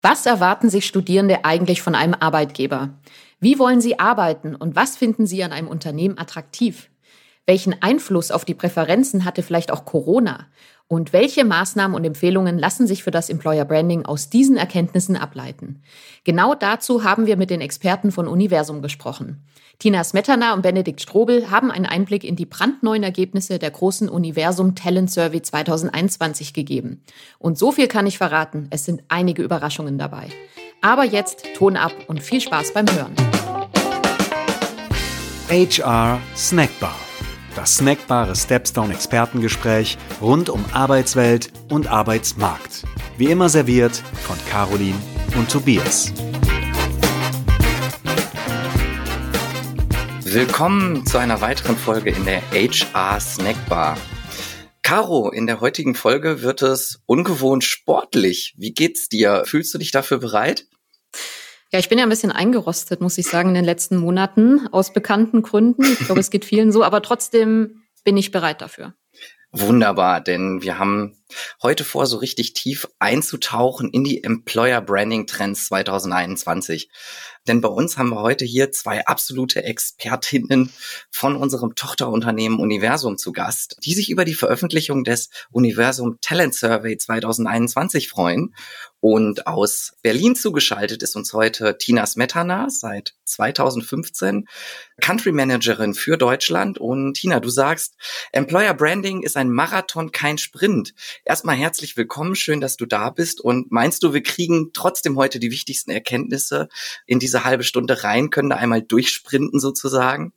Was erwarten sich Studierende eigentlich von einem Arbeitgeber? Wie wollen sie arbeiten und was finden sie an einem Unternehmen attraktiv? Welchen Einfluss auf die Präferenzen hatte vielleicht auch Corona? Und welche Maßnahmen und Empfehlungen lassen sich für das Employer Branding aus diesen Erkenntnissen ableiten? Genau dazu haben wir mit den Experten von Universum gesprochen. Tina Smetana und Benedikt Strobel haben einen Einblick in die brandneuen Ergebnisse der großen Universum Talent Survey 2021 gegeben. Und so viel kann ich verraten, es sind einige Überraschungen dabei. Aber jetzt Ton ab und viel Spaß beim Hören. HR Snackbar das snackbare Stepstone Expertengespräch rund um Arbeitswelt und Arbeitsmarkt. Wie immer serviert von Caroline und Tobias. Willkommen zu einer weiteren Folge in der HR Snackbar. Caro, in der heutigen Folge wird es ungewohnt sportlich. Wie geht's dir? Fühlst du dich dafür bereit? Ja, ich bin ja ein bisschen eingerostet, muss ich sagen, in den letzten Monaten aus bekannten Gründen. Ich glaube, es geht vielen so, aber trotzdem bin ich bereit dafür. Wunderbar, denn wir haben heute vor, so richtig tief einzutauchen in die Employer Branding Trends 2021. Denn bei uns haben wir heute hier zwei absolute Expertinnen von unserem Tochterunternehmen Universum zu Gast, die sich über die Veröffentlichung des Universum Talent Survey 2021 freuen. Und aus Berlin zugeschaltet ist uns heute Tina Smetana, seit 2015 Country Managerin für Deutschland. Und Tina, du sagst, Employer Branding ist ein Marathon, kein Sprint. Erstmal herzlich willkommen, schön, dass du da bist. Und meinst du, wir kriegen trotzdem heute die wichtigsten Erkenntnisse in diese halbe Stunde rein, können da einmal durchsprinten sozusagen?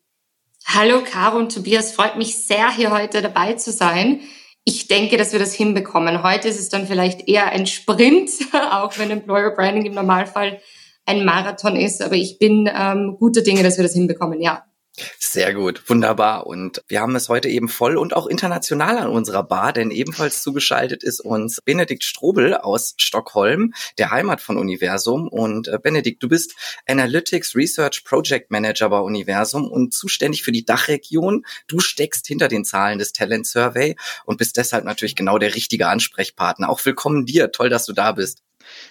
Hallo Caro und Tobias, freut mich sehr, hier heute dabei zu sein. Ich denke, dass wir das hinbekommen. Heute ist es dann vielleicht eher ein Sprint, auch wenn Employer Branding im Normalfall ein Marathon ist. Aber ich bin ähm, guter Dinge, dass wir das hinbekommen, ja. Sehr gut, wunderbar. Und wir haben es heute eben voll und auch international an unserer Bar, denn ebenfalls zugeschaltet ist uns Benedikt Strobel aus Stockholm, der Heimat von Universum. Und äh, Benedikt, du bist Analytics Research Project Manager bei Universum und zuständig für die Dachregion. Du steckst hinter den Zahlen des Talent Survey und bist deshalb natürlich genau der richtige Ansprechpartner. Auch willkommen dir. Toll, dass du da bist.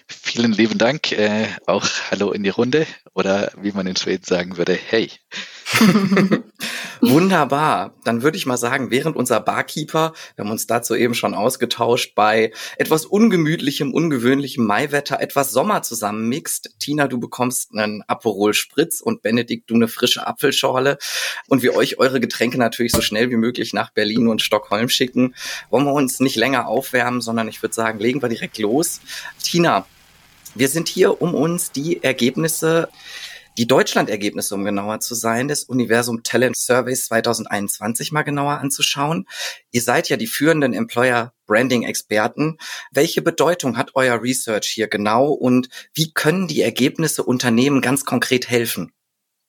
Vielen lieben Dank. Äh, auch Hallo in die Runde oder wie man in Schweden sagen würde, hey. Wunderbar. Dann würde ich mal sagen, während unser Barkeeper, wir haben uns dazu eben schon ausgetauscht, bei etwas ungemütlichem, ungewöhnlichem Maiwetter etwas Sommer zusammenmixt. Tina, du bekommst einen Aperol Spritz und Benedikt, du eine frische Apfelschorle. Und wir euch eure Getränke natürlich so schnell wie möglich nach Berlin und Stockholm schicken, wollen wir uns nicht länger aufwärmen, sondern ich würde sagen, legen wir direkt los. Tina, wir sind hier, um uns die Ergebnisse die Deutschland-Ergebnisse, um genauer zu sein, des Universum Talent Surveys 2021 mal genauer anzuschauen. Ihr seid ja die führenden Employer Branding Experten. Welche Bedeutung hat euer Research hier genau und wie können die Ergebnisse Unternehmen ganz konkret helfen?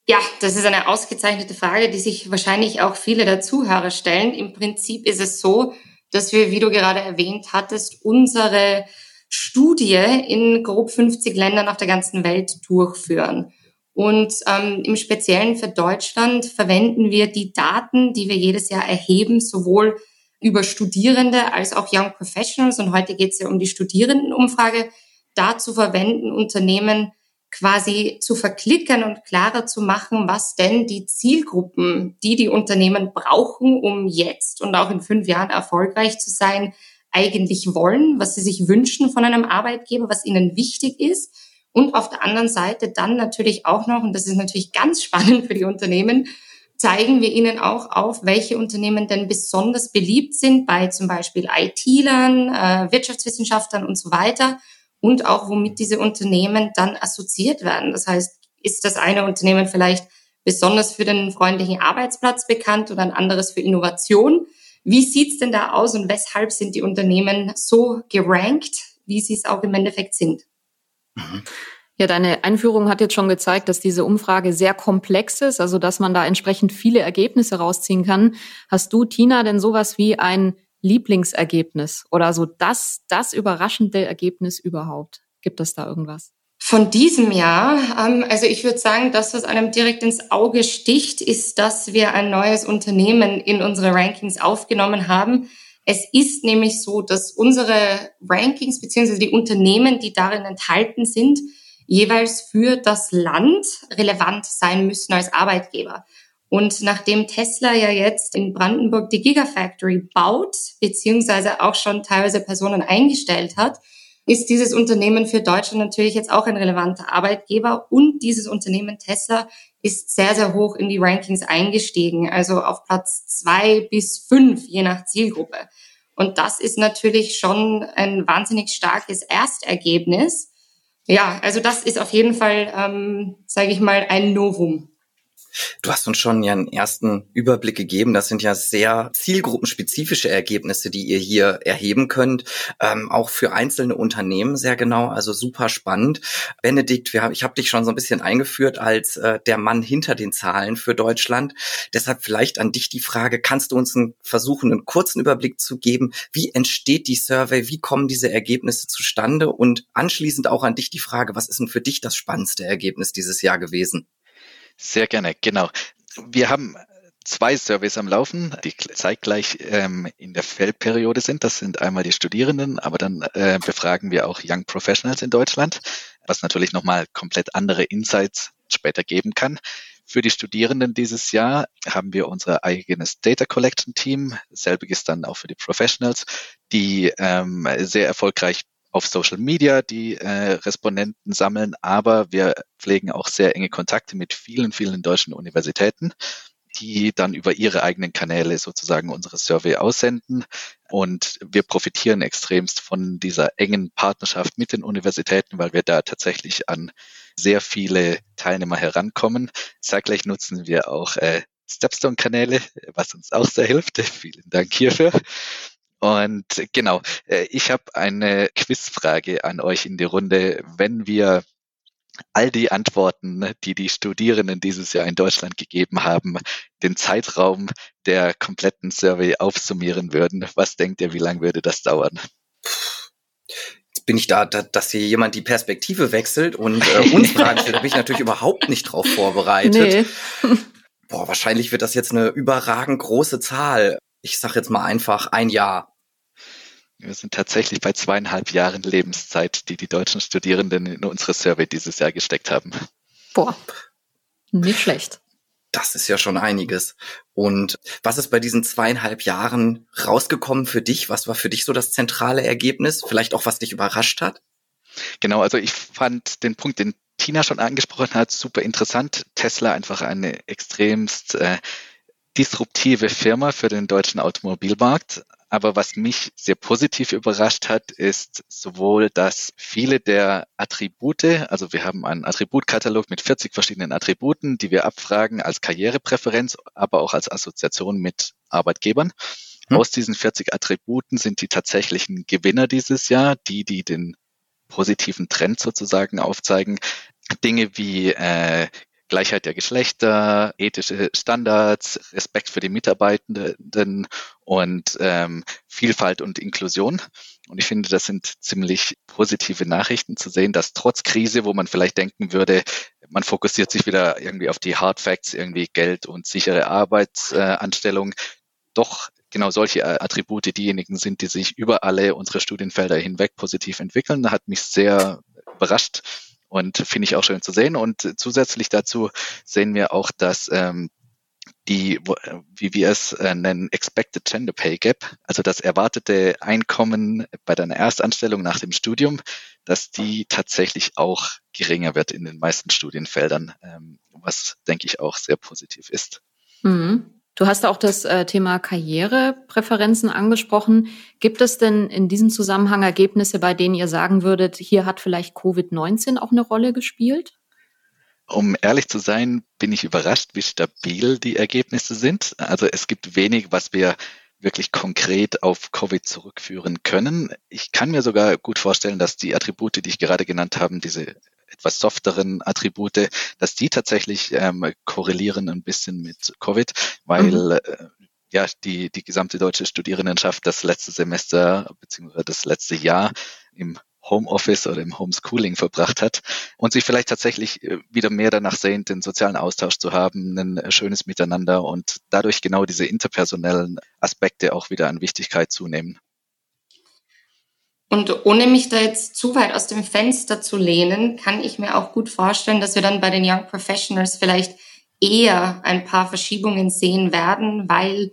Ja, das ist eine ausgezeichnete Frage, die sich wahrscheinlich auch viele der Zuhörer stellen. Im Prinzip ist es so, dass wir, wie du gerade erwähnt hattest, unsere Studie in grob 50 Ländern auf der ganzen Welt durchführen. Und ähm, im Speziellen für Deutschland verwenden wir die Daten, die wir jedes Jahr erheben, sowohl über Studierende als auch Young Professionals. Und heute geht es ja um die Studierendenumfrage. Dazu verwenden Unternehmen quasi zu verklickern und klarer zu machen, was denn die Zielgruppen, die die Unternehmen brauchen, um jetzt und auch in fünf Jahren erfolgreich zu sein, eigentlich wollen, was sie sich wünschen von einem Arbeitgeber, was ihnen wichtig ist und auf der anderen Seite dann natürlich auch noch, und das ist natürlich ganz spannend für die Unternehmen, zeigen wir Ihnen auch auf, welche Unternehmen denn besonders beliebt sind bei zum Beispiel IT-Lern, äh, Wirtschaftswissenschaftlern und so weiter und auch womit diese Unternehmen dann assoziiert werden. Das heißt, ist das eine Unternehmen vielleicht besonders für den freundlichen Arbeitsplatz bekannt oder ein anderes für Innovation? Wie sieht's denn da aus und weshalb sind die Unternehmen so gerankt, wie sie es auch im Endeffekt sind? Mhm. Ja, deine Einführung hat jetzt schon gezeigt, dass diese Umfrage sehr komplex ist, also dass man da entsprechend viele Ergebnisse rausziehen kann. Hast du, Tina, denn sowas wie ein Lieblingsergebnis oder so das, das überraschende Ergebnis überhaupt? Gibt es da irgendwas? Von diesem Jahr, ähm, also ich würde sagen, das, was einem direkt ins Auge sticht, ist, dass wir ein neues Unternehmen in unsere Rankings aufgenommen haben, Es ist nämlich so, dass unsere Rankings beziehungsweise die Unternehmen, die darin enthalten sind, jeweils für das Land relevant sein müssen als Arbeitgeber. Und nachdem Tesla ja jetzt in Brandenburg die Gigafactory baut, beziehungsweise auch schon teilweise Personen eingestellt hat, ist dieses Unternehmen für Deutschland natürlich jetzt auch ein relevanter Arbeitgeber und dieses Unternehmen Tesla ist sehr, sehr hoch in die Rankings eingestiegen, also auf Platz zwei bis fünf, je nach Zielgruppe. Und das ist natürlich schon ein wahnsinnig starkes Erstergebnis. Ja, also das ist auf jeden Fall, ähm, sage ich mal, ein Novum. Du hast uns schon ja einen ersten Überblick gegeben. Das sind ja sehr zielgruppenspezifische Ergebnisse, die ihr hier erheben könnt. Ähm, auch für einzelne Unternehmen sehr genau, also super spannend. Benedikt, wir, ich habe dich schon so ein bisschen eingeführt als äh, der Mann hinter den Zahlen für Deutschland. Deshalb vielleicht an dich die Frage, kannst du uns einen, versuchen, einen kurzen Überblick zu geben? Wie entsteht die Survey? Wie kommen diese Ergebnisse zustande? Und anschließend auch an dich die Frage, was ist denn für dich das spannendste Ergebnis dieses Jahr gewesen? Sehr gerne, genau. Wir haben zwei Surveys am Laufen, die zeitgleich ähm, in der Feldperiode sind. Das sind einmal die Studierenden, aber dann äh, befragen wir auch Young Professionals in Deutschland, was natürlich nochmal komplett andere Insights später geben kann. Für die Studierenden dieses Jahr haben wir unser eigenes Data Collection Team. Selbiges dann auch für die Professionals, die ähm, sehr erfolgreich auf Social Media die äh, Respondenten sammeln, aber wir pflegen auch sehr enge Kontakte mit vielen, vielen deutschen Universitäten, die dann über ihre eigenen Kanäle sozusagen unsere Survey aussenden. Und wir profitieren extremst von dieser engen Partnerschaft mit den Universitäten, weil wir da tatsächlich an sehr viele Teilnehmer herankommen. Zeitgleich nutzen wir auch äh, Stepstone-Kanäle, was uns auch sehr hilft. Vielen Dank hierfür. Und genau, äh, ich habe eine Quizfrage an euch in die Runde. Wenn wir all die Antworten, die die Studierenden dieses Jahr in Deutschland gegeben haben, den Zeitraum der kompletten Survey aufsummieren würden, was denkt ihr, wie lange würde das dauern? Jetzt bin ich da, da dass hier jemand die Perspektive wechselt und äh, uns Fragen stellt, da bin ich natürlich überhaupt nicht drauf vorbereitet. Nee. Boah, wahrscheinlich wird das jetzt eine überragend große Zahl. Ich sag jetzt mal einfach ein Jahr. Wir sind tatsächlich bei zweieinhalb Jahren Lebenszeit, die die deutschen Studierenden in unsere Survey dieses Jahr gesteckt haben. Boah, nicht schlecht. Das ist ja schon einiges. Und was ist bei diesen zweieinhalb Jahren rausgekommen für dich? Was war für dich so das zentrale Ergebnis? Vielleicht auch, was dich überrascht hat? Genau, also ich fand den Punkt, den Tina schon angesprochen hat, super interessant. Tesla einfach eine extremst äh, disruptive Firma für den deutschen Automobilmarkt. Aber was mich sehr positiv überrascht hat, ist sowohl, dass viele der Attribute, also wir haben einen Attributkatalog mit 40 verschiedenen Attributen, die wir abfragen als Karrierepräferenz, aber auch als Assoziation mit Arbeitgebern. Hm. Aus diesen 40 Attributen sind die tatsächlichen Gewinner dieses Jahr, die, die den positiven Trend sozusagen aufzeigen. Dinge wie äh, Gleichheit der Geschlechter, ethische Standards, Respekt für die Mitarbeitenden und ähm, Vielfalt und Inklusion. Und ich finde, das sind ziemlich positive Nachrichten zu sehen, dass trotz Krise, wo man vielleicht denken würde, man fokussiert sich wieder irgendwie auf die Hard Facts, irgendwie Geld und sichere Arbeitsanstellung, doch genau solche Attribute diejenigen sind, die sich über alle unsere Studienfelder hinweg positiv entwickeln. Hat mich sehr überrascht und finde ich auch schön zu sehen. Und zusätzlich dazu sehen wir auch, dass ähm, die, wie wir es äh, nennen, Expected Gender Pay Gap, also das erwartete Einkommen bei deiner Erstanstellung nach dem Studium, dass die tatsächlich auch geringer wird in den meisten Studienfeldern, ähm, was denke ich auch sehr positiv ist. Mhm. Du hast auch das äh, Thema Karrierepräferenzen angesprochen. Gibt es denn in diesem Zusammenhang Ergebnisse, bei denen ihr sagen würdet, hier hat vielleicht Covid-19 auch eine Rolle gespielt? Um ehrlich zu sein, bin ich überrascht, wie stabil die Ergebnisse sind. Also es gibt wenig, was wir wirklich konkret auf Covid zurückführen können. Ich kann mir sogar gut vorstellen, dass die Attribute, die ich gerade genannt habe, diese etwas softeren Attribute, dass die tatsächlich ähm, korrelieren ein bisschen mit Covid, weil mhm. äh, ja die, die gesamte deutsche Studierendenschaft das letzte Semester beziehungsweise das letzte Jahr im Homeoffice oder im Homeschooling verbracht hat und sich vielleicht tatsächlich äh, wieder mehr danach sehnt, den sozialen Austausch zu haben, ein äh, schönes Miteinander und dadurch genau diese interpersonellen Aspekte auch wieder an Wichtigkeit zunehmen. Und ohne mich da jetzt zu weit aus dem Fenster zu lehnen, kann ich mir auch gut vorstellen, dass wir dann bei den Young Professionals vielleicht eher ein paar Verschiebungen sehen werden, weil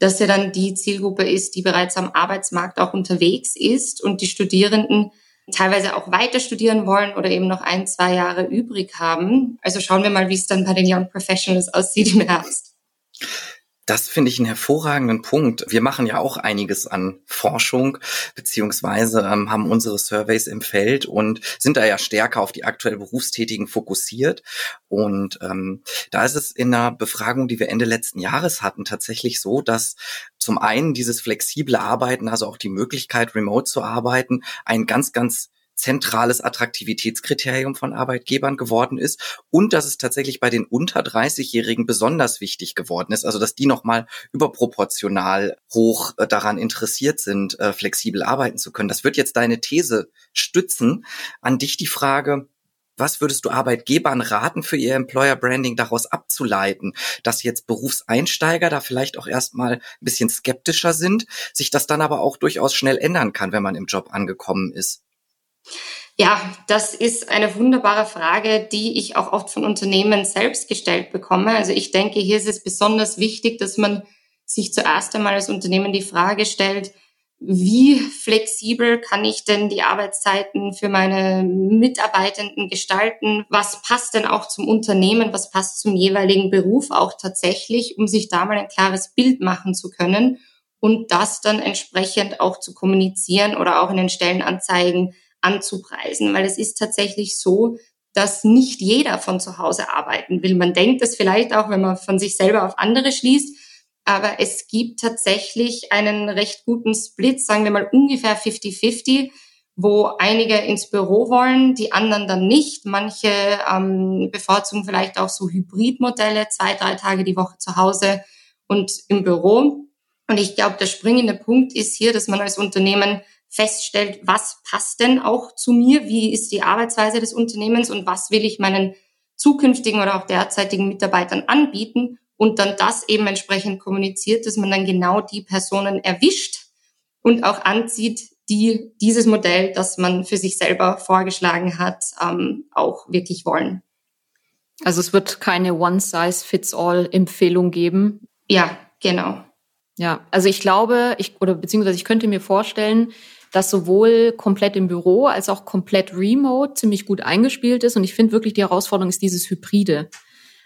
das ja dann die Zielgruppe ist, die bereits am Arbeitsmarkt auch unterwegs ist und die Studierenden teilweise auch weiter studieren wollen oder eben noch ein, zwei Jahre übrig haben. Also schauen wir mal, wie es dann bei den Young Professionals aussieht im Herbst. Das finde ich einen hervorragenden Punkt. Wir machen ja auch einiges an Forschung, beziehungsweise ähm, haben unsere Surveys im Feld und sind da ja stärker auf die aktuell Berufstätigen fokussiert. Und ähm, da ist es in einer Befragung, die wir Ende letzten Jahres hatten, tatsächlich so, dass zum einen dieses flexible Arbeiten, also auch die Möglichkeit, remote zu arbeiten, ein ganz, ganz zentrales Attraktivitätskriterium von Arbeitgebern geworden ist und dass es tatsächlich bei den unter 30-Jährigen besonders wichtig geworden ist, also dass die nochmal überproportional hoch äh, daran interessiert sind, äh, flexibel arbeiten zu können. Das wird jetzt deine These stützen. An dich die Frage, was würdest du Arbeitgebern raten, für ihr Employer Branding daraus abzuleiten, dass jetzt Berufseinsteiger da vielleicht auch erstmal ein bisschen skeptischer sind, sich das dann aber auch durchaus schnell ändern kann, wenn man im Job angekommen ist? Ja, das ist eine wunderbare Frage, die ich auch oft von Unternehmen selbst gestellt bekomme. Also ich denke, hier ist es besonders wichtig, dass man sich zuerst einmal als Unternehmen die Frage stellt, wie flexibel kann ich denn die Arbeitszeiten für meine Mitarbeitenden gestalten? Was passt denn auch zum Unternehmen? Was passt zum jeweiligen Beruf auch tatsächlich, um sich da mal ein klares Bild machen zu können und das dann entsprechend auch zu kommunizieren oder auch in den Stellenanzeigen anzupreisen? Weil es ist tatsächlich so, dass nicht jeder von zu Hause arbeiten will. Man denkt es vielleicht auch, wenn man von sich selber auf andere schließt, aber es gibt tatsächlich einen recht guten Split, sagen wir mal ungefähr 50-50, wo einige ins Büro wollen, die anderen dann nicht. Manche ähm, bevorzugen vielleicht auch so Hybridmodelle, zwei, drei Tage die Woche zu Hause und im Büro. Und ich glaube, der springende Punkt ist hier, dass man als Unternehmen feststellt, was passt denn auch zu mir, wie ist die Arbeitsweise des Unternehmens und was will ich meinen zukünftigen oder auch derzeitigen Mitarbeitern anbieten und dann das eben entsprechend kommuniziert, dass man dann genau die Personen erwischt und auch anzieht, die dieses Modell, das man für sich selber vorgeschlagen hat, ähm, auch wirklich wollen. Also es wird keine One-Size-Fits-All-Empfehlung geben. Ja, genau. Ja, also ich glaube, ich oder beziehungsweise ich könnte mir vorstellen, dass sowohl komplett im Büro als auch komplett remote ziemlich gut eingespielt ist. Und ich finde wirklich die Herausforderung ist dieses Hybride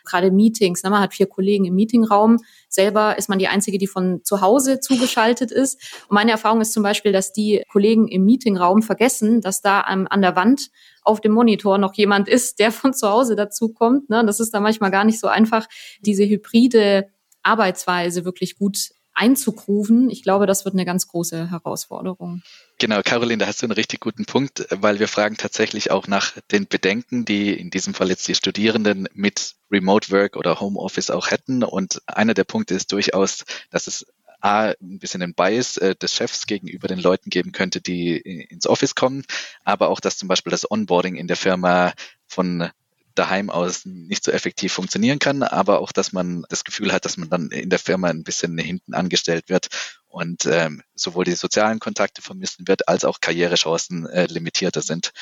gerade Meetings. Ne? Man hat vier Kollegen im Meetingraum. Selber ist man die Einzige, die von zu Hause zugeschaltet ist. Und meine Erfahrung ist zum Beispiel, dass die Kollegen im Meetingraum vergessen, dass da an, der Wand auf dem Monitor noch jemand ist, der von zu Hause dazukommt. Ne? Das ist da manchmal gar nicht so einfach, diese hybride Arbeitsweise wirklich gut einzugruven. Ich glaube, das wird eine ganz große Herausforderung. Genau, Caroline, da hast du einen richtig guten Punkt, weil wir fragen tatsächlich auch nach den Bedenken, die in diesem Fall jetzt die Studierenden mit Remote Work oder Homeoffice auch hätten. Und einer der Punkte ist durchaus, dass es A, ein bisschen einen Bias äh, des Chefs gegenüber den Leuten geben könnte, die ins Office kommen, aber auch, dass zum Beispiel das Onboarding in der Firma von daheim aus nicht so effektiv funktionieren kann, aber auch, dass man das Gefühl hat, dass man dann in der Firma ein bisschen hinten angestellt wird und ähm, sowohl die sozialen Kontakte vermissen wird, als auch Karrierechancen äh, limitierter sind,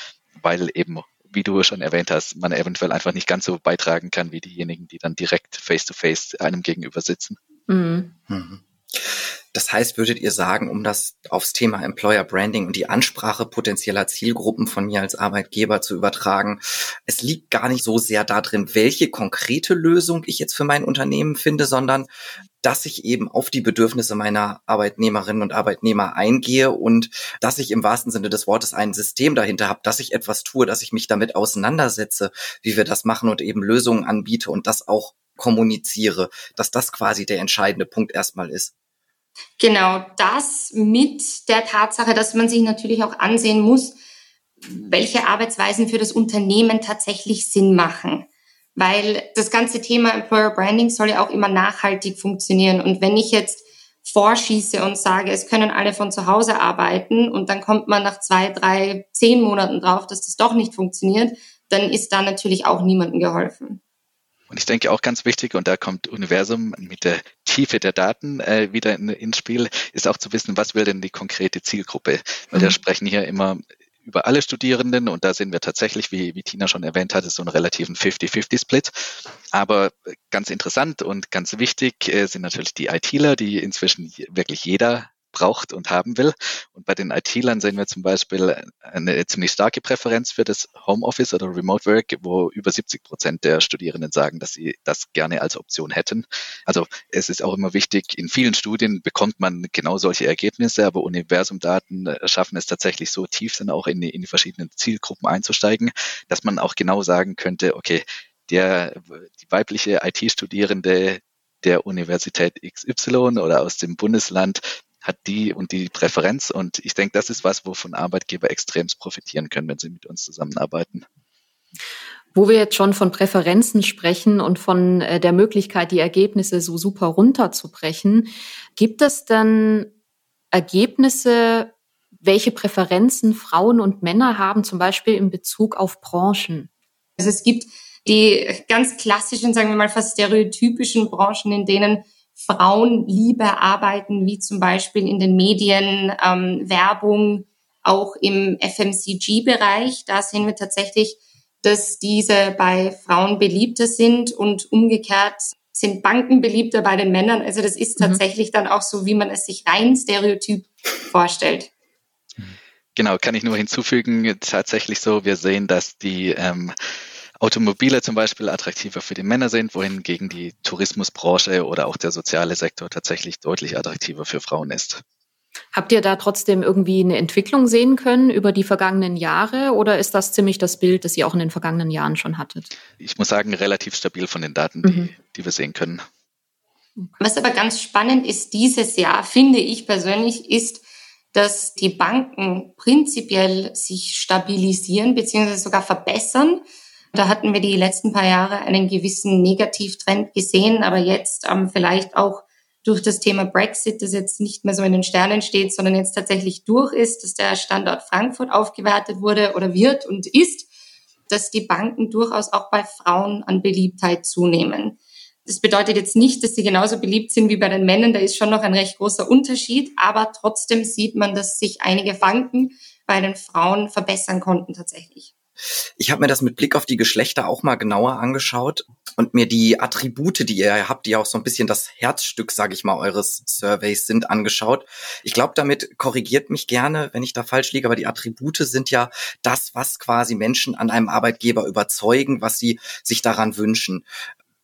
weil eben, wie du schon erwähnt hast, man eventuell einfach nicht ganz so beitragen kann wie diejenigen, die dann direkt face-to-face -face einem gegenüber sitzen. Mhm. Mhm. Das heißt, würdet ihr sagen, um das aufs Thema Employer Branding und die Ansprache potenzieller Zielgruppen von mir als Arbeitgeber zu übertragen, es liegt gar nicht so sehr darin, welche konkrete Lösung ich jetzt für mein Unternehmen finde, sondern dass ich eben auf die Bedürfnisse meiner Arbeitnehmerinnen und Arbeitnehmer eingehe und dass ich im wahrsten Sinne des Wortes ein System dahinter habe, dass ich etwas tue, dass ich mich damit auseinandersetze, wie wir das machen und eben Lösungen anbiete und das auch kommuniziere, dass das quasi der entscheidende Punkt erstmal ist. Genau, das mit der Tatsache, dass man sich natürlich auch ansehen muss, welche Arbeitsweisen für das Unternehmen tatsächlich Sinn machen. Weil das ganze Thema Employer Branding soll ja auch immer nachhaltig funktionieren. Und wenn ich jetzt vorschieße und sage, es können alle von zu Hause arbeiten und dann kommt man nach zwei, drei, zehn Monaten drauf, dass das doch nicht funktioniert, dann ist da natürlich auch niemandem geholfen. Und ich denke auch ganz wichtig, und da kommt Universum mit der Tiefe der Daten äh, wieder in, ins Spiel, ist auch zu wissen, was will denn die konkrete Zielgruppe? Weil mhm. wir sprechen hier immer über alle Studierenden und da sehen wir tatsächlich, wie, wie Tina schon erwähnt hat, so einen relativen 50-50-Split. Aber ganz interessant und ganz wichtig äh, sind natürlich die ITler, die inzwischen wirklich jeder braucht und haben will. Und bei den IT-Lern sehen wir zum Beispiel eine ziemlich starke Präferenz für das Homeoffice oder Remote Work, wo über 70 Prozent der Studierenden sagen, dass sie das gerne als Option hätten. Also es ist auch immer wichtig, in vielen Studien bekommt man genau solche Ergebnisse, aber Universumdaten schaffen es tatsächlich so tief, dann auch in die, in die verschiedenen Zielgruppen einzusteigen, dass man auch genau sagen könnte, okay, der, die weibliche IT-Studierende der Universität XY oder aus dem Bundesland hat die und die Präferenz. Und ich denke, das ist was, wovon Arbeitgeber extremst profitieren können, wenn sie mit uns zusammenarbeiten. Wo wir jetzt schon von Präferenzen sprechen und von äh, der Möglichkeit, die Ergebnisse so super runterzubrechen, gibt es denn Ergebnisse, welche Präferenzen Frauen und Männer haben, zum Beispiel in Bezug auf Branchen? Also es gibt die ganz klassischen, sagen wir mal fast stereotypischen Branchen, in denen Frauen lieber arbeiten, wie zum Beispiel in den Medien, ähm, Werbung, auch im FMCG-Bereich. Da sehen wir tatsächlich, dass diese bei Frauen beliebter sind und umgekehrt sind Banken beliebter bei den Männern. Also das ist mhm. tatsächlich mhm. dann auch so, wie man es sich rein stereotyp vorstellt. Genau, kann ich nur hinzufügen, tatsächlich so, wir sehen, dass die ähm, Automobile zum Beispiel attraktiver für die Männer sind, wohingegen die Tourismusbranche oder auch der soziale Sektor tatsächlich deutlich attraktiver für Frauen ist. Habt ihr da trotzdem irgendwie eine Entwicklung sehen können über die vergangenen Jahre oder ist das ziemlich das Bild, das ihr auch in den vergangenen Jahren schon hattet? Ich muss sagen, relativ stabil von den Daten, die, mhm. die wir sehen können. Was aber ganz spannend ist dieses Jahr, finde ich persönlich, ist, dass die Banken prinzipiell sich stabilisieren bzw. sogar verbessern. Da hatten wir die letzten paar Jahre einen gewissen Negativtrend gesehen, aber jetzt ähm, vielleicht auch durch das Thema Brexit, das jetzt nicht mehr so in den Sternen steht, sondern jetzt tatsächlich durch ist, dass der Standort Frankfurt aufgewertet wurde oder wird und ist, dass die Banken durchaus auch bei Frauen an Beliebtheit zunehmen. Das bedeutet jetzt nicht, dass sie genauso beliebt sind wie bei den Männern. Da ist schon noch ein recht großer Unterschied. Aber trotzdem sieht man, dass sich einige Banken bei den Frauen verbessern konnten tatsächlich. Ich habe mir das mit Blick auf die Geschlechter auch mal genauer angeschaut und mir die Attribute, die ihr habt, die ja auch so ein bisschen das Herzstück, sage ich mal, eures Surveys sind, angeschaut. Ich glaube, damit korrigiert mich gerne, wenn ich da falsch liege, aber die Attribute sind ja das, was quasi Menschen an einem Arbeitgeber überzeugen, was sie sich daran wünschen.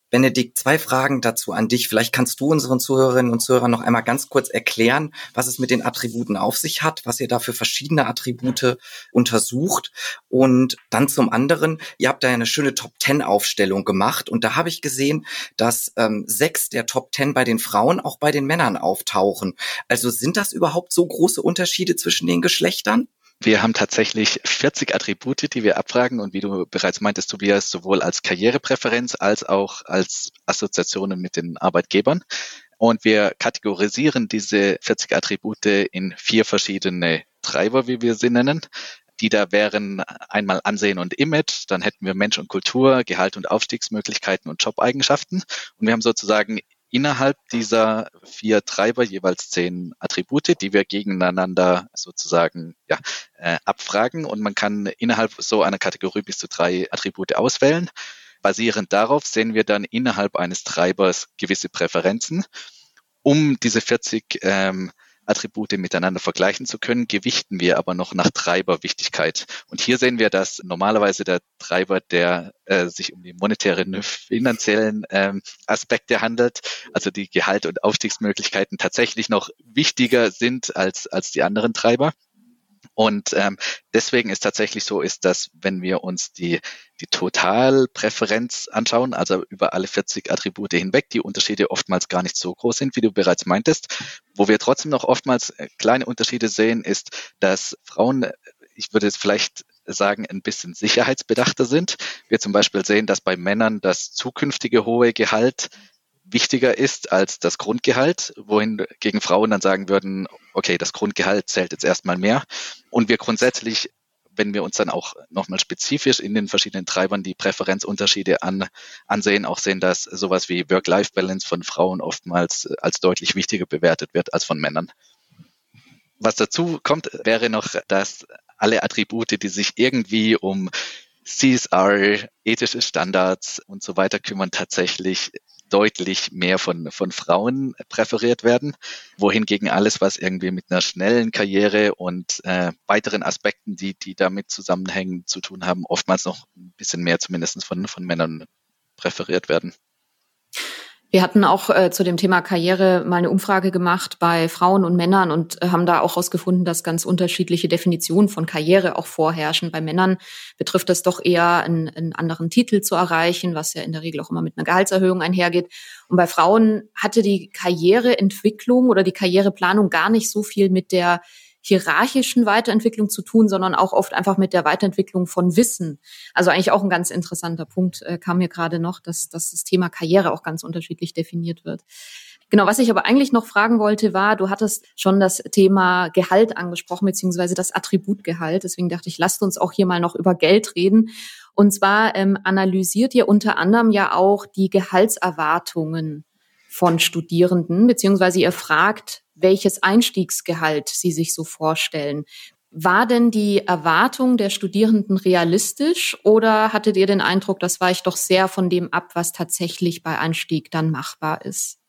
Benedikt, zwei Fragen dazu an dich. Vielleicht kannst du unseren Zuhörerinnen und Zuhörern noch einmal ganz kurz erklären, was es mit den Attributen auf sich hat, was ihr da für verschiedene Attribute untersucht. Und dann zum anderen, ihr habt da eine schöne Top-Ten-Aufstellung gemacht. Und da habe ich gesehen, dass ähm, sechs der Top-Ten bei den Frauen auch bei den Männern auftauchen. Also sind das überhaupt so große Unterschiede zwischen den Geschlechtern? Wir haben tatsächlich 40 Attribute, die wir abfragen und wie du bereits meintest, Tobias, sowohl als Karrierepräferenz als auch als Assoziationen mit den Arbeitgebern. Und wir kategorisieren diese 40 Attribute in vier verschiedene Treiber, wie wir sie nennen. Die da wären einmal Ansehen und Image, dann hätten wir Mensch und Kultur, Gehalt und Aufstiegsmöglichkeiten und Jobeigenschaften. Und wir haben sozusagen innerhalb dieser vier Treiber jeweils zehn Attribute, die wir gegeneinander sozusagen ja, äh, abfragen. Und man kann innerhalb so einer Kategorie bis zu drei Attribute auswählen. Basierend darauf sehen wir dann innerhalb eines Treibers gewisse Präferenzen. Um diese 40 ähm, Attribute miteinander vergleichen zu können, gewichten wir aber noch nach Treiberwichtigkeit. Und hier sehen wir, dass normalerweise der Treiber, der äh, sich um die monetären, finanziellen ähm, Aspekte handelt, also die Gehalt- und Aufstiegsmöglichkeiten tatsächlich noch wichtiger sind als, als die anderen Treiber. Und ähm, deswegen ist tatsächlich so, ist, dass wenn wir uns die, die Totalpräferenz anschauen, also über alle 40 Attribute hinweg, die Unterschiede oftmals gar nicht so groß sind, wie du bereits meintest. Wo wir trotzdem noch oftmals äh, kleine Unterschiede sehen, ist, dass Frauen, ich würde jetzt vielleicht sagen, ein bisschen sicherheitsbedachter sind. Wir zum Beispiel sehen, dass bei Männern das zukünftige hohe Gehalt wichtiger ist als das Grundgehalt, wohin gegen Frauen dann sagen würden, okay, das Grundgehalt zählt jetzt erstmal mehr. Und wir grundsätzlich, wenn wir uns dann auch nochmal spezifisch in den verschiedenen Treibern die Präferenzunterschiede an, ansehen, auch sehen, dass sowas wie Work-Life-Balance von Frauen oftmals als deutlich wichtiger bewertet wird als von Männern. Was dazu kommt, wäre noch, dass alle Attribute, die sich irgendwie um CSR, ethische Standards und so weiter kümmern, tatsächlich deutlich mehr von, von Frauen präferiert werden, wohingegen alles, was irgendwie mit einer schnellen Karriere und äh, weiteren Aspekten, die, die damit zusammenhängen, zu tun haben, oftmals noch ein bisschen mehr zumindest von, von Männern präferiert werden. Wir hatten auch äh, zu dem Thema Karriere mal eine Umfrage gemacht bei Frauen und Männern und äh, haben da auch herausgefunden, dass ganz unterschiedliche Definitionen von Karriere auch vorherrschen. Bei Männern betrifft das doch eher einen, einen anderen Titel zu erreichen, was ja in der Regel auch immer mit einer Gehaltserhöhung einhergeht. Und bei Frauen hatte die Karriereentwicklung oder die Karriereplanung gar nicht so viel mit der hierarchischen Weiterentwicklung zu tun, sondern auch oft einfach mit der Weiterentwicklung von Wissen. Also eigentlich auch ein ganz interessanter Punkt äh, kam mir gerade noch, dass, dass das Thema Karriere auch ganz unterschiedlich definiert wird. Genau, was ich aber eigentlich noch fragen wollte, war, du hattest schon das Thema Gehalt angesprochen, beziehungsweise das Attribut Gehalt. Deswegen dachte ich, lasst uns auch hier mal noch über Geld reden. Und zwar ähm, analysiert ihr unter anderem ja auch die Gehaltserwartungen von Studierenden, beziehungsweise ihr fragt, welches Einstiegsgehalt sie sich so vorstellen. War denn die Erwartung der Studierenden realistisch oder hattet ihr den Eindruck, das weicht doch sehr von dem ab, was tatsächlich bei Einstieg dann machbar ist?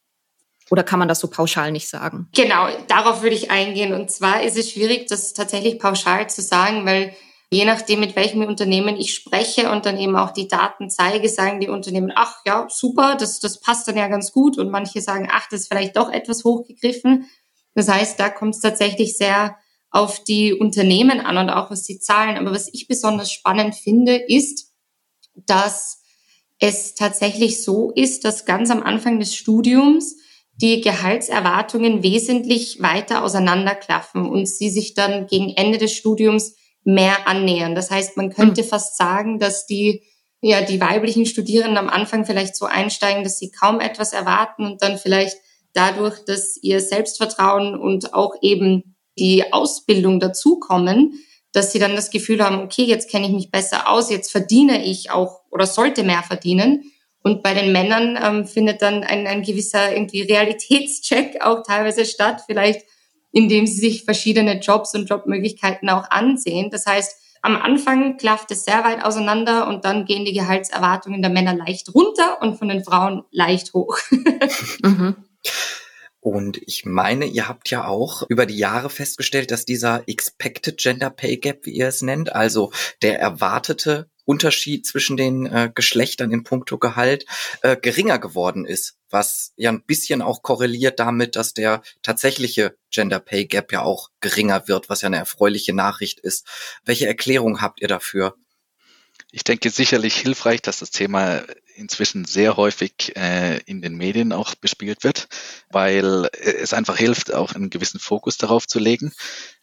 Oder kann man das so pauschal nicht sagen? Genau, darauf würde ich eingehen. Und zwar ist es schwierig, das tatsächlich pauschal zu sagen, weil je nachdem, mit welchem Unternehmen ich spreche und dann eben auch die Daten zeige, sagen die Unternehmen, ach ja, super, das, das passt dann ja ganz gut. Und manche sagen, ach, das ist vielleicht doch etwas hochgegriffen. Das heißt, da kommt es tatsächlich sehr auf die Unternehmen an und auch was sie zahlen. Aber was ich besonders spannend finde, ist, dass es tatsächlich so ist, dass ganz am Anfang des Studiums die Gehaltserwartungen wesentlich weiter auseinanderklaffen und sie sich dann gegen Ende des Studiums mehr annähern. Das heißt, man könnte mhm. fast sagen, dass die ja die weiblichen Studierenden am Anfang vielleicht so einsteigen, dass sie kaum etwas erwarten und dann vielleicht dadurch, dass ihr Selbstvertrauen und auch eben die Ausbildung dazukommen, dass sie dann das Gefühl haben, okay, jetzt kenne ich mich besser aus, jetzt verdiene ich auch oder sollte mehr verdienen. Und bei den Männern ähm, findet dann ein, ein gewisser irgendwie Realitätscheck auch teilweise statt, vielleicht indem sie sich verschiedene Jobs und Jobmöglichkeiten auch ansehen. Das heißt, am Anfang klafft es sehr weit auseinander und dann gehen die Gehaltserwartungen der Männer leicht runter und von den Frauen leicht hoch. mhm. Und ich meine, ihr habt ja auch über die Jahre festgestellt, dass dieser Expected Gender Pay Gap, wie ihr es nennt, also der erwartete Unterschied zwischen den äh, Geschlechtern in puncto Gehalt äh, geringer geworden ist, was ja ein bisschen auch korreliert damit, dass der tatsächliche Gender Pay Gap ja auch geringer wird, was ja eine erfreuliche Nachricht ist. Welche Erklärung habt ihr dafür? Ich denke sicherlich hilfreich, dass das Thema inzwischen sehr häufig äh, in den Medien auch bespielt wird, weil es einfach hilft, auch einen gewissen Fokus darauf zu legen.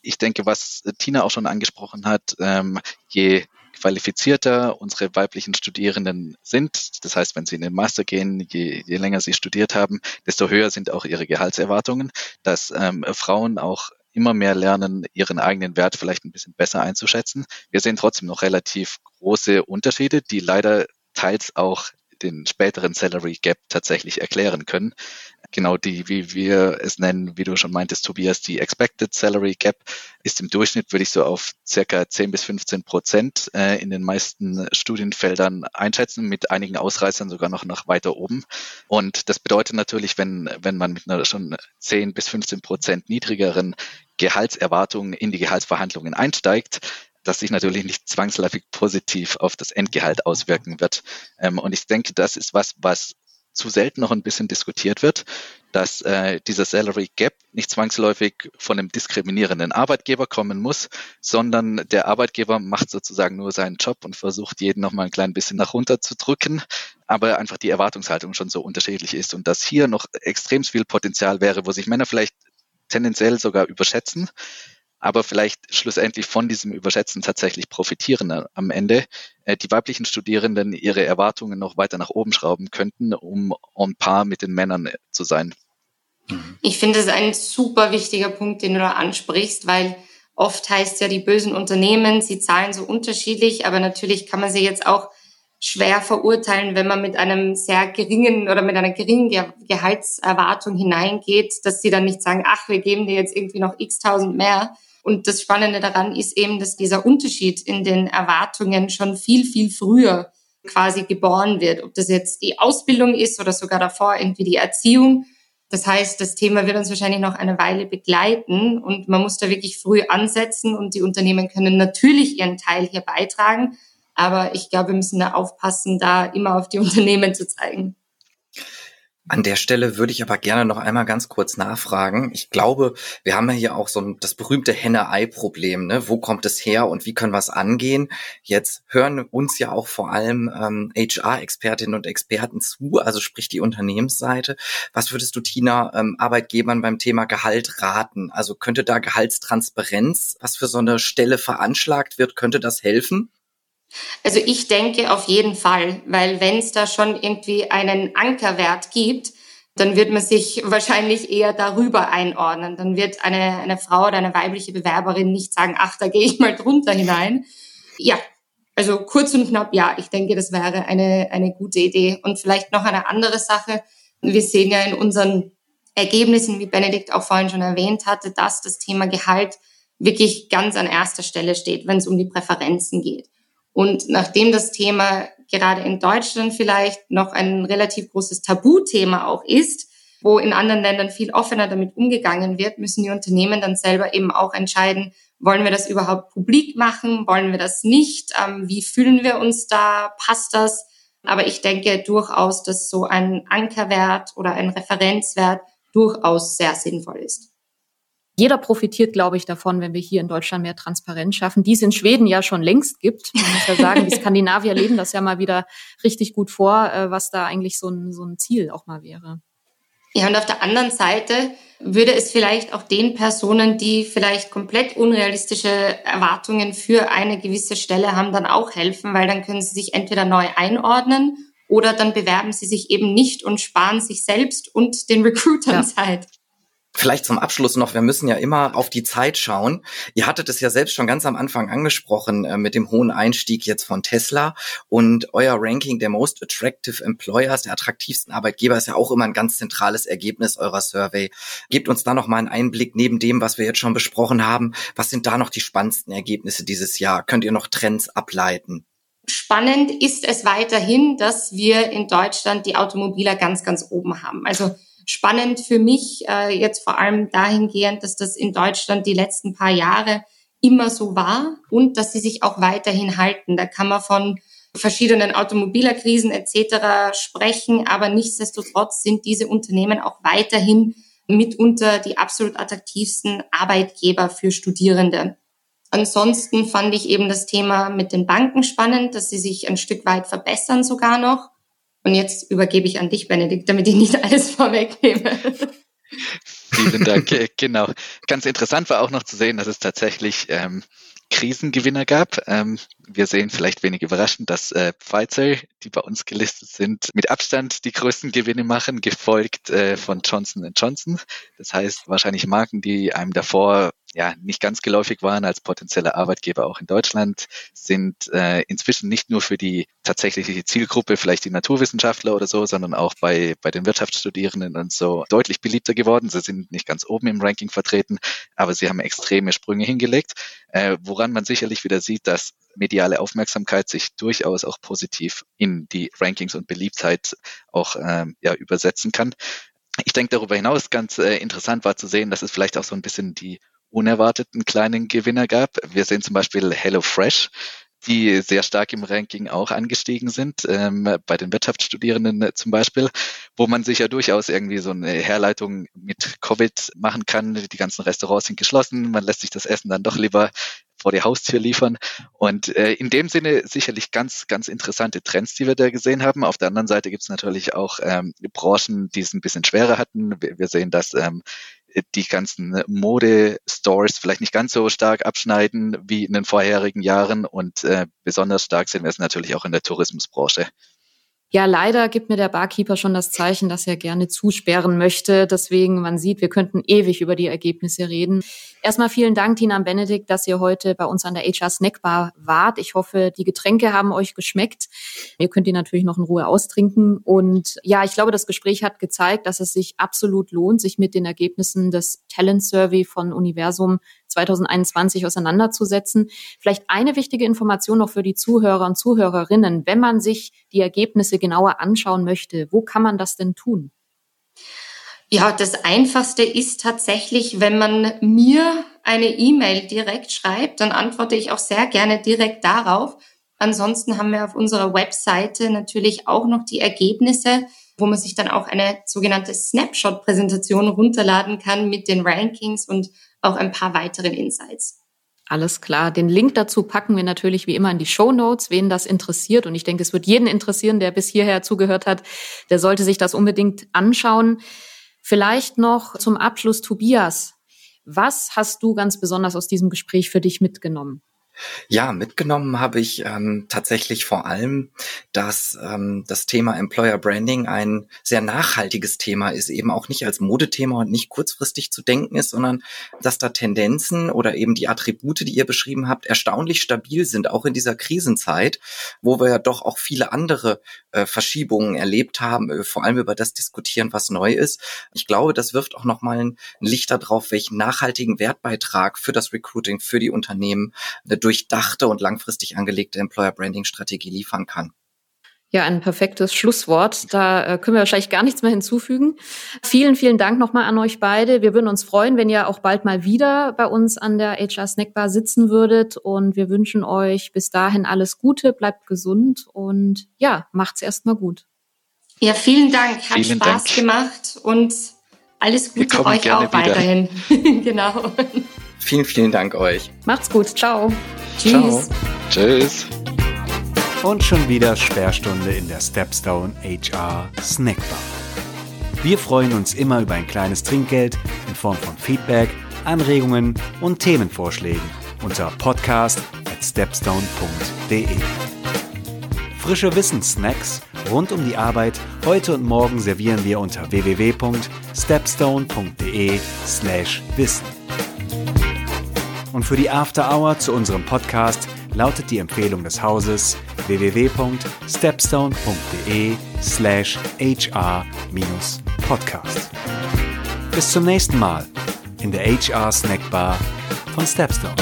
Ich denke, was Tina auch schon angesprochen hat, ähm, je qualifizierter unsere weiblichen Studierenden sind, das heißt, wenn sie in den Master gehen, je, je länger sie studiert haben, desto höher sind auch ihre Gehaltserwartungen, dass ähm, Frauen auch immer mehr lernen, ihren eigenen Wert vielleicht ein bisschen besser einzuschätzen. Wir sehen trotzdem noch relativ große Unterschiede, die leider teils auch den späteren Salary Gap tatsächlich erklären können. Genau die, wie wir es nennen, wie du schon meintest, Tobias, die Expected Salary Gap ist im Durchschnitt, würde ich so auf circa 10 bis 15 Prozent äh, in den meisten Studienfeldern einschätzen, mit einigen Ausreißern sogar noch nach weiter oben. Und das bedeutet natürlich, wenn, wenn man mit einer schon 10 bis 15 Prozent niedrigeren Gehaltserwartungen in die Gehaltsverhandlungen einsteigt, dass sich natürlich nicht zwangsläufig positiv auf das Endgehalt auswirken wird. Ähm, und ich denke, das ist was, was zu selten noch ein bisschen diskutiert wird, dass äh, dieser Salary Gap nicht zwangsläufig von einem diskriminierenden Arbeitgeber kommen muss, sondern der Arbeitgeber macht sozusagen nur seinen Job und versucht jeden noch mal ein klein bisschen nach runter zu drücken, aber einfach die Erwartungshaltung schon so unterschiedlich ist und dass hier noch extrem viel Potenzial wäre, wo sich Männer vielleicht tendenziell sogar überschätzen, aber vielleicht schlussendlich von diesem Überschätzen tatsächlich profitieren am Ende, äh, die weiblichen Studierenden ihre Erwartungen noch weiter nach oben schrauben könnten, um on par mit den Männern zu sein. Ich finde es ein super wichtiger Punkt, den du da ansprichst, weil oft heißt ja, die bösen Unternehmen, sie zahlen so unterschiedlich, aber natürlich kann man sie jetzt auch schwer verurteilen, wenn man mit einem sehr geringen oder mit einer geringen Gehaltserwartung hineingeht, dass sie dann nicht sagen, ach, wir geben dir jetzt irgendwie noch x tausend mehr. Und das Spannende daran ist eben, dass dieser Unterschied in den Erwartungen schon viel, viel früher quasi geboren wird. Ob das jetzt die Ausbildung ist oder sogar davor irgendwie die Erziehung. Das heißt, das Thema wird uns wahrscheinlich noch eine Weile begleiten und man muss da wirklich früh ansetzen und die Unternehmen können natürlich ihren Teil hier beitragen. Aber ich glaube, wir müssen da aufpassen, da immer auf die Unternehmen zu zeigen. An der Stelle würde ich aber gerne noch einmal ganz kurz nachfragen. Ich glaube, wir haben ja hier auch so das berühmte Henne-Ei-Problem. Ne? Wo kommt es her und wie können wir es angehen? Jetzt hören uns ja auch vor allem ähm, HR-Expertinnen und Experten zu, also sprich die Unternehmensseite. Was würdest du, Tina, ähm, Arbeitgebern beim Thema Gehalt raten? Also könnte da Gehaltstransparenz, was für so eine Stelle veranschlagt wird, könnte das helfen? Also ich denke auf jeden Fall, weil wenn es da schon irgendwie einen Ankerwert gibt, dann wird man sich wahrscheinlich eher darüber einordnen. Dann wird eine, eine Frau oder eine weibliche Bewerberin nicht sagen, ach, da gehe ich mal drunter hinein. Ja, also kurz und knapp, ja, ich denke, das wäre eine, eine gute Idee. Und vielleicht noch eine andere Sache. Wir sehen ja in unseren Ergebnissen, wie Benedikt auch vorhin schon erwähnt hatte, dass das Thema Gehalt wirklich ganz an erster Stelle steht, wenn es um die Präferenzen geht. Und nachdem das Thema gerade in Deutschland vielleicht noch ein relativ großes Tabuthema auch ist, wo in anderen Ländern viel offener damit umgegangen wird, müssen die Unternehmen dann selber eben auch entscheiden, wollen wir das überhaupt publik machen, wollen wir das nicht, ähm, wie fühlen wir uns da, passt das? Aber ich denke durchaus, dass so ein Ankerwert oder ein Referenzwert durchaus sehr sinnvoll ist. Jeder profitiert, glaube ich, davon, wenn wir hier in Deutschland mehr Transparenz schaffen, die es in Schweden ja schon längst gibt. Man muss ja sagen, die Skandinavier leben das ja mal wieder richtig gut vor, äh, was da eigentlich so ein, so ein Ziel auch mal wäre. Ja, und auf der anderen Seite würde es vielleicht auch den Personen, die vielleicht komplett unrealistische Erwartungen für eine gewisse Stelle haben, dann auch helfen, weil dann können sie sich entweder neu einordnen oder dann bewerben sie sich eben nicht und sparen sich selbst und den Recruitern ja. Zeit. Vielleicht zum Abschluss noch, wir müssen ja immer auf die Zeit schauen. Ihr hattet es ja selbst schon ganz am Anfang angesprochen äh, mit dem hohen Einstieg jetzt von Tesla und euer Ranking der Most Attractive Employers, der attraktivsten Arbeitgeber, ist ja auch immer ein ganz zentrales Ergebnis eurer Survey. Gebt uns da noch mal einen Einblick neben dem, was wir jetzt schon besprochen haben. Was sind da noch die spannendsten Ergebnisse dieses Jahr? Könnt ihr noch Trends ableiten? Spannend ist es weiterhin, dass wir in Deutschland die Automobiler ganz, ganz oben haben. Also spannend für mich äh, jetzt vor allem dahingehend, dass das in Deutschland die letzten paar Jahre immer so war und dass sie sich auch weiterhin halten. Da kann man von verschiedenen Automobilerkrisen etc. sprechen, aber nichtsdestotrotz sind diese Unternehmen auch weiterhin mitunter die absolut attraktivsten Arbeitgeber für Studierende. Ansonsten fand ich eben das Thema mit den Banken spannend, dass sie sich ein Stück weit verbessern sogar noch. Und jetzt übergebe ich an dich, Benedikt, damit ich nicht alles vorwegnehme. Vielen Dank. genau. Ganz interessant war auch noch zu sehen, dass es tatsächlich ähm, Krisengewinner gab. Ähm, wir sehen vielleicht wenig überraschend, dass äh, Pfizer, die bei uns gelistet sind, mit Abstand die größten Gewinne machen, gefolgt äh, von Johnson Johnson. Das heißt wahrscheinlich Marken, die einem davor ja nicht ganz geläufig waren als potenzielle Arbeitgeber auch in Deutschland, sind äh, inzwischen nicht nur für die tatsächliche Zielgruppe, vielleicht die Naturwissenschaftler oder so, sondern auch bei, bei den Wirtschaftsstudierenden und so deutlich beliebter geworden. Sie sind nicht ganz oben im Ranking vertreten, aber sie haben extreme Sprünge hingelegt, äh, woran man sicherlich wieder sieht, dass mediale Aufmerksamkeit sich durchaus auch positiv in die Rankings und Beliebtheit auch ähm, ja, übersetzen kann. Ich denke, darüber hinaus ganz äh, interessant war zu sehen, dass es vielleicht auch so ein bisschen die unerwarteten kleinen Gewinner gab. Wir sehen zum Beispiel HelloFresh, die sehr stark im Ranking auch angestiegen sind, ähm, bei den Wirtschaftsstudierenden zum Beispiel, wo man sich ja durchaus irgendwie so eine Herleitung mit Covid machen kann. Die ganzen Restaurants sind geschlossen, man lässt sich das Essen dann doch lieber vor die Haustür liefern. Und äh, in dem Sinne sicherlich ganz, ganz interessante Trends, die wir da gesehen haben. Auf der anderen Seite gibt es natürlich auch ähm, Branchen, die es ein bisschen schwerer hatten. Wir, wir sehen, dass ähm, die ganzen Mode-Stores vielleicht nicht ganz so stark abschneiden wie in den vorherigen Jahren und äh, besonders stark sind wir es natürlich auch in der Tourismusbranche. Ja, leider gibt mir der Barkeeper schon das Zeichen, dass er gerne zusperren möchte. Deswegen, man sieht, wir könnten ewig über die Ergebnisse reden. Erstmal vielen Dank, Tina und Benedikt, dass ihr heute bei uns an der HR Snackbar wart. Ich hoffe, die Getränke haben euch geschmeckt. Ihr könnt die natürlich noch in Ruhe austrinken. Und ja, ich glaube, das Gespräch hat gezeigt, dass es sich absolut lohnt, sich mit den Ergebnissen des Talent Survey von Universum 2021 auseinanderzusetzen. Vielleicht eine wichtige Information noch für die Zuhörer und Zuhörerinnen. Wenn man sich die Ergebnisse genauer anschauen möchte, wo kann man das denn tun? Ja, das Einfachste ist tatsächlich, wenn man mir eine E-Mail direkt schreibt, dann antworte ich auch sehr gerne direkt darauf. Ansonsten haben wir auf unserer Webseite natürlich auch noch die Ergebnisse, wo man sich dann auch eine sogenannte Snapshot-Präsentation runterladen kann mit den Rankings und auch ein paar weiteren Insights. Alles klar. Den Link dazu packen wir natürlich wie immer in die Show Notes, wen das interessiert. Und ich denke, es wird jeden interessieren, der bis hierher zugehört hat. Der sollte sich das unbedingt anschauen. Vielleicht noch zum Abschluss, Tobias. Was hast du ganz besonders aus diesem Gespräch für dich mitgenommen? Ja, mitgenommen habe ich ähm, tatsächlich vor allem, dass ähm, das Thema Employer Branding ein sehr nachhaltiges Thema ist, eben auch nicht als Modethema und nicht kurzfristig zu denken ist, sondern dass da Tendenzen oder eben die Attribute, die ihr beschrieben habt, erstaunlich stabil sind, auch in dieser Krisenzeit, wo wir ja doch auch viele andere äh, Verschiebungen erlebt haben, äh, vor allem über das diskutieren, was neu ist. Ich glaube, das wirft auch nochmal ein Licht darauf, welchen nachhaltigen Wertbeitrag für das Recruiting, für die Unternehmen äh, durchdachte und langfristig angelegte Employer Branding Strategie liefern kann. Ja, ein perfektes Schlusswort. Da äh, können wir wahrscheinlich gar nichts mehr hinzufügen. Vielen, vielen Dank nochmal an euch beide. Wir würden uns freuen, wenn ihr auch bald mal wieder bei uns an der HR Snackbar sitzen würdet. Und wir wünschen euch bis dahin alles Gute, bleibt gesund und ja, macht's erstmal gut. Ja, vielen Dank. Hat vielen Spaß Dank. gemacht und alles Gute euch auch wieder. weiterhin. genau. Vielen, vielen Dank euch. Macht's gut. Ciao. Tschüss. Tschüss. Und schon wieder Sperrstunde in der Stepstone HR Snackbar. Wir freuen uns immer über ein kleines Trinkgeld in Form von Feedback, Anregungen und Themenvorschlägen unter podcast at stepstone.de. Frische Wissenssnacks rund um die Arbeit heute und morgen servieren wir unter www.stepstone.de slash wissen. Und für die After Hour zu unserem Podcast lautet die Empfehlung des Hauses www.stepstone.de slash hr-podcast. Bis zum nächsten Mal in der HR Snackbar von Stepstone.